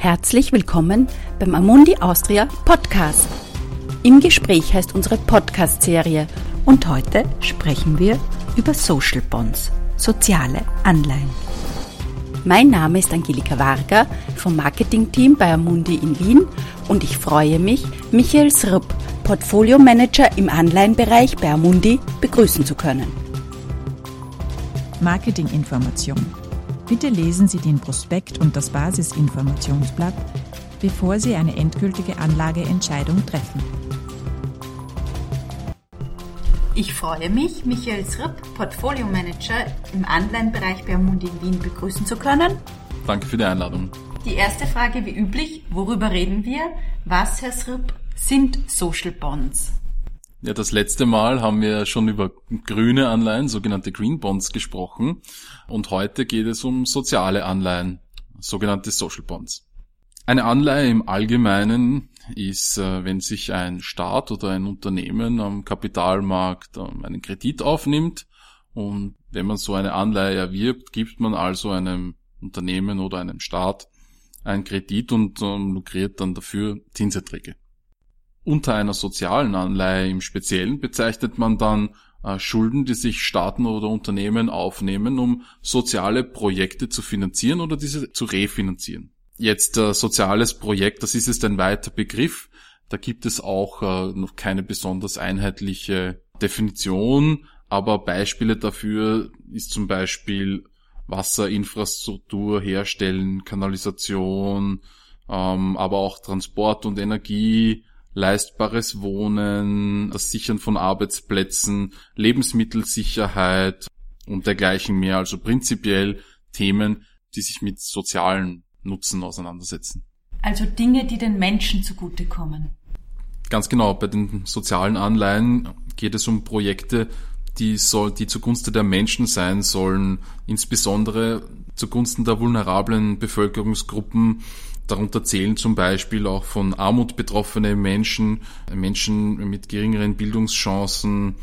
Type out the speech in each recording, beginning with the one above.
Herzlich willkommen beim Amundi Austria Podcast. Im Gespräch heißt unsere Podcast-Serie und heute sprechen wir über Social Bonds, soziale Anleihen. Mein Name ist Angelika Varga vom Marketingteam bei Amundi in Wien und ich freue mich, Michael Srupp, Portfolio Manager im Anleihenbereich bei Amundi, begrüßen zu können. Marketinginformation Bitte lesen Sie den Prospekt und das Basisinformationsblatt, bevor Sie eine endgültige Anlageentscheidung treffen. Ich freue mich, Michael Sripp, Portfolio Manager im Anleihenbereich bei Amundi in Wien begrüßen zu können. Danke für die Einladung. Die erste Frage wie üblich, worüber reden wir? Was, Herr Sripp, sind Social Bonds? Ja, das letzte Mal haben wir schon über grüne Anleihen, sogenannte Green Bonds, gesprochen. Und heute geht es um soziale Anleihen, sogenannte Social Bonds. Eine Anleihe im Allgemeinen ist, äh, wenn sich ein Staat oder ein Unternehmen am Kapitalmarkt ähm, einen Kredit aufnimmt und wenn man so eine Anleihe erwirbt, gibt man also einem Unternehmen oder einem Staat einen Kredit und ähm, lukriert dann dafür Zinserträge. Unter einer sozialen Anleihe im Speziellen bezeichnet man dann äh, Schulden, die sich Staaten oder Unternehmen aufnehmen, um soziale Projekte zu finanzieren oder diese zu refinanzieren. Jetzt äh, soziales Projekt, das ist jetzt ein weiter Begriff. Da gibt es auch äh, noch keine besonders einheitliche Definition, aber Beispiele dafür ist zum Beispiel Wasserinfrastruktur herstellen, Kanalisation, ähm, aber auch Transport und Energie, leistbares Wohnen, das Sichern von Arbeitsplätzen, Lebensmittelsicherheit und dergleichen mehr. Also prinzipiell Themen, die sich mit sozialen Nutzen auseinandersetzen. Also Dinge, die den Menschen zugutekommen. Ganz genau. Bei den sozialen Anleihen geht es um Projekte, die soll, die zugunsten der Menschen sein sollen, insbesondere zugunsten der vulnerablen Bevölkerungsgruppen, Darunter zählen zum Beispiel auch von Armut betroffene Menschen, Menschen mit geringeren Bildungschancen,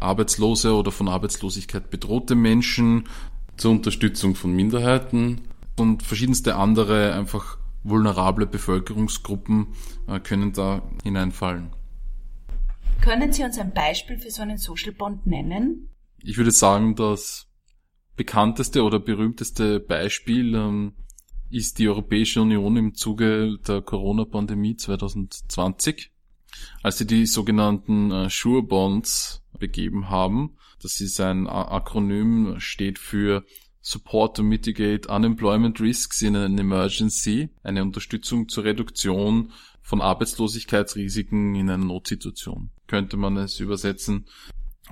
Arbeitslose oder von Arbeitslosigkeit bedrohte Menschen, zur Unterstützung von Minderheiten und verschiedenste andere einfach vulnerable Bevölkerungsgruppen äh, können da hineinfallen. Können Sie uns ein Beispiel für so einen Social Bond nennen? Ich würde sagen, das bekannteste oder berühmteste Beispiel ähm, ist die Europäische Union im Zuge der Corona-Pandemie 2020, als sie die sogenannten äh, Sure Bonds begeben haben. Das ist ein Akronym, steht für Support to Mitigate Unemployment Risks in an Emergency, eine Unterstützung zur Reduktion von Arbeitslosigkeitsrisiken in einer Notsituation, könnte man es übersetzen.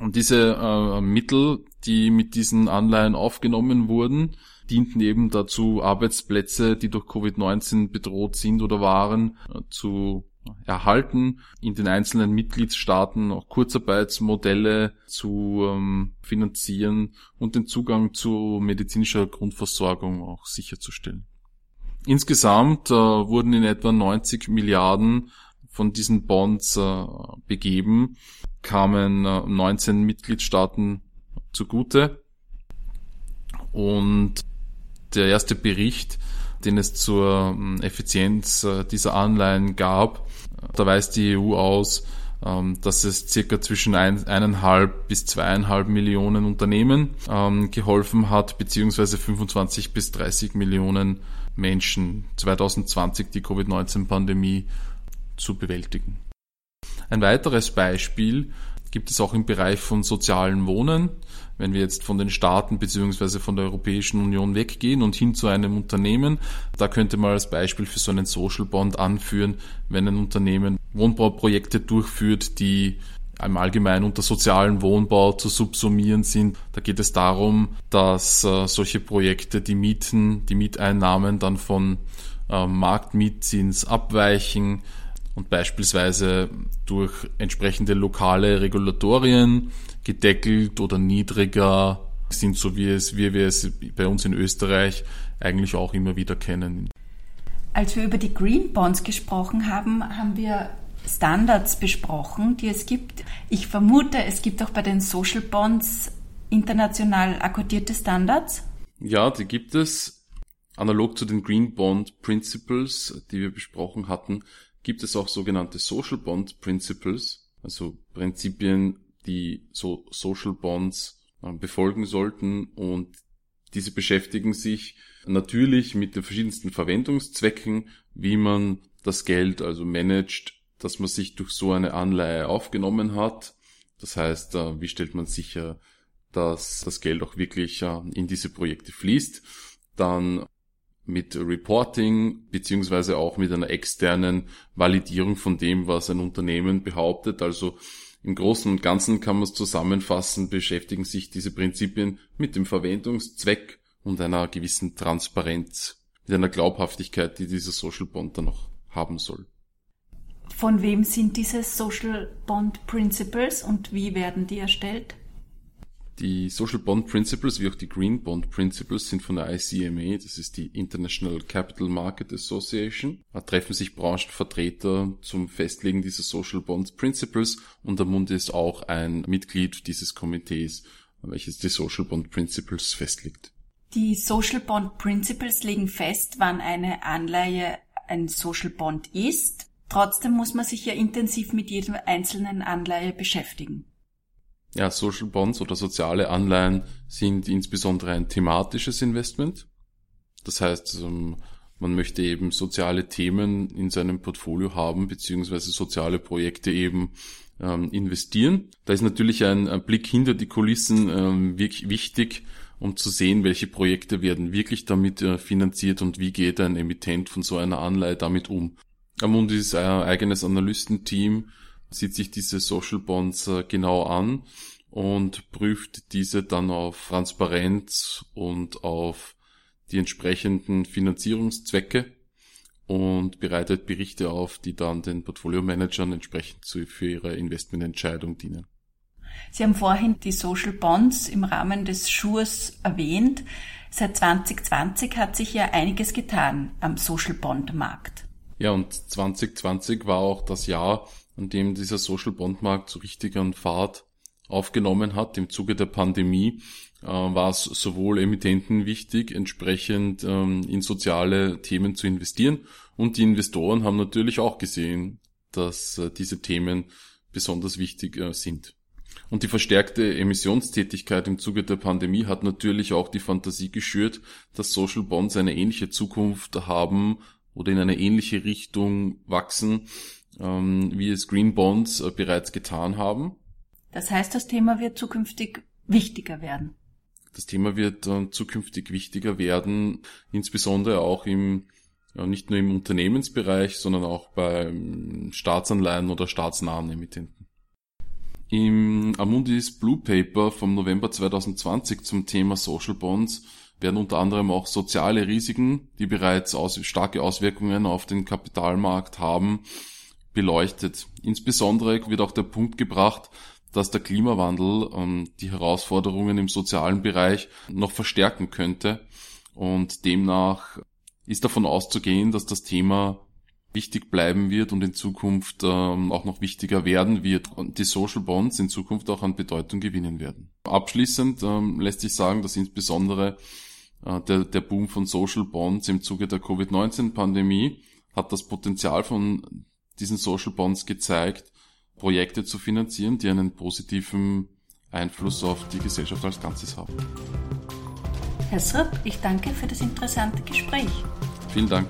Und diese äh, Mittel, die mit diesen Anleihen aufgenommen wurden, dienten eben dazu, Arbeitsplätze, die durch Covid-19 bedroht sind oder waren, äh, zu erhalten, in den einzelnen Mitgliedstaaten auch Kurzarbeitsmodelle zu ähm, finanzieren und den Zugang zu medizinischer Grundversorgung auch sicherzustellen. Insgesamt äh, wurden in etwa 90 Milliarden von diesen Bonds äh, begeben, kamen äh, 19 Mitgliedstaaten zugute und der erste Bericht, den es zur ähm, Effizienz äh, dieser Anleihen gab, da weist die EU aus, ähm, dass es circa zwischen eineinhalb bis zweieinhalb Millionen Unternehmen ähm, geholfen hat, beziehungsweise 25 bis 30 Millionen Menschen 2020 die Covid-19-Pandemie zu bewältigen. Ein weiteres Beispiel gibt es auch im Bereich von sozialen Wohnen wenn wir jetzt von den Staaten beziehungsweise von der Europäischen Union weggehen und hin zu einem Unternehmen, da könnte man als Beispiel für so einen Social Bond anführen, wenn ein Unternehmen Wohnbauprojekte durchführt, die im Allgemeinen unter sozialen Wohnbau zu subsumieren sind. Da geht es darum, dass äh, solche Projekte die Mieten, die Mieteinnahmen dann von äh, Marktmietzins abweichen und beispielsweise durch entsprechende lokale Regulatorien gedeckelt oder niedriger sind, so wie, es, wie wir es bei uns in Österreich eigentlich auch immer wieder kennen. Als wir über die Green Bonds gesprochen haben, haben wir Standards besprochen, die es gibt. Ich vermute, es gibt auch bei den Social Bonds international akkordierte Standards. Ja, die gibt es. Analog zu den Green Bond Principles, die wir besprochen hatten, gibt es auch sogenannte Social Bond Principles, also Prinzipien, die so Social Bonds äh, befolgen sollten und diese beschäftigen sich natürlich mit den verschiedensten Verwendungszwecken, wie man das Geld also managt, dass man sich durch so eine Anleihe aufgenommen hat. Das heißt, äh, wie stellt man sicher, dass das Geld auch wirklich äh, in diese Projekte fließt. Dann mit Reporting beziehungsweise auch mit einer externen Validierung von dem, was ein Unternehmen behauptet. Also im Großen und Ganzen kann man es zusammenfassen, beschäftigen sich diese Prinzipien mit dem Verwendungszweck und einer gewissen Transparenz, mit einer Glaubhaftigkeit, die dieser Social Bond dann noch haben soll. Von wem sind diese Social Bond Principles und wie werden die erstellt? Die Social Bond Principles wie auch die Green Bond Principles sind von der ICMA, das ist die International Capital Market Association. Da treffen sich Branchenvertreter zum Festlegen dieser Social Bond Principles und der Mund ist auch ein Mitglied dieses Komitees, welches die Social Bond Principles festlegt. Die Social Bond Principles legen fest, wann eine Anleihe ein Social Bond ist. Trotzdem muss man sich ja intensiv mit jedem einzelnen Anleihe beschäftigen. Ja, Social Bonds oder soziale Anleihen sind insbesondere ein thematisches Investment. Das heißt, ähm, man möchte eben soziale Themen in seinem Portfolio haben, beziehungsweise soziale Projekte eben ähm, investieren. Da ist natürlich ein, Blick hinter die Kulissen ähm, wirklich wichtig, um zu sehen, welche Projekte werden wirklich damit äh, finanziert und wie geht ein Emittent von so einer Anleihe damit um. Amundi ist ein eigenes Analystenteam, sieht sich diese Social Bonds äh, genau an und prüft diese dann auf Transparenz und auf die entsprechenden Finanzierungszwecke und bereitet Berichte auf, die dann den Portfolio-Managern entsprechend für ihre Investmententscheidung dienen. Sie haben vorhin die Social Bonds im Rahmen des Schurs erwähnt. Seit 2020 hat sich ja einiges getan am Social Bond Markt. Ja, und 2020 war auch das Jahr, an dem dieser Social Bond Markt so richtig an Fahrt aufgenommen hat. Im Zuge der Pandemie äh, war es sowohl Emittenten wichtig, entsprechend ähm, in soziale Themen zu investieren. Und die Investoren haben natürlich auch gesehen, dass äh, diese Themen besonders wichtig äh, sind. Und die verstärkte Emissionstätigkeit im Zuge der Pandemie hat natürlich auch die Fantasie geschürt, dass Social Bonds eine ähnliche Zukunft haben oder in eine ähnliche Richtung wachsen, wie es Green Bonds äh, bereits getan haben. Das heißt, das Thema wird zukünftig wichtiger werden. Das Thema wird äh, zukünftig wichtiger werden, insbesondere auch im nicht nur im Unternehmensbereich, sondern auch bei Staatsanleihen oder staatsnahen Emittenten. Im Amundis Blue Paper vom November 2020 zum Thema Social Bonds werden unter anderem auch soziale Risiken, die bereits aus, starke Auswirkungen auf den Kapitalmarkt haben, beleuchtet. Insbesondere wird auch der Punkt gebracht, dass der Klimawandel ähm, die Herausforderungen im sozialen Bereich noch verstärken könnte. Und demnach ist davon auszugehen, dass das Thema wichtig bleiben wird und in Zukunft ähm, auch noch wichtiger werden wird und die Social Bonds in Zukunft auch an Bedeutung gewinnen werden. Abschließend ähm, lässt sich sagen, dass insbesondere äh, der, der Boom von Social Bonds im Zuge der Covid-19-Pandemie hat das Potenzial von diesen Social Bonds gezeigt, Projekte zu finanzieren, die einen positiven Einfluss auf die Gesellschaft als Ganzes haben. Herr Srup, ich danke für das interessante Gespräch. Vielen Dank.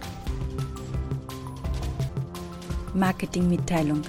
Marketingmitteilung.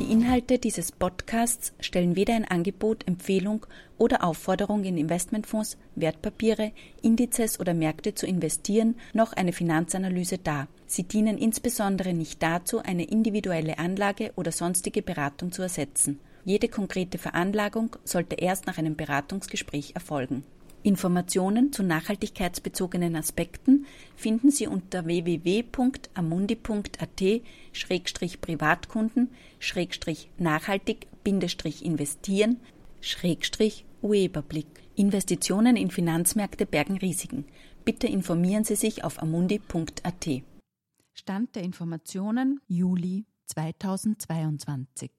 Die Inhalte dieses Podcasts stellen weder ein Angebot, Empfehlung oder Aufforderung in Investmentfonds, Wertpapiere, Indizes oder Märkte zu investieren, noch eine Finanzanalyse dar. Sie dienen insbesondere nicht dazu, eine individuelle Anlage oder sonstige Beratung zu ersetzen. Jede konkrete Veranlagung sollte erst nach einem Beratungsgespräch erfolgen. Informationen zu nachhaltigkeitsbezogenen Aspekten finden Sie unter www.amundi.at-privatkunden-nachhaltig-investieren Ueberblick. Investitionen in Finanzmärkte bergen Risiken. Bitte informieren Sie sich auf amundi.at. Stand der Informationen Juli 2022.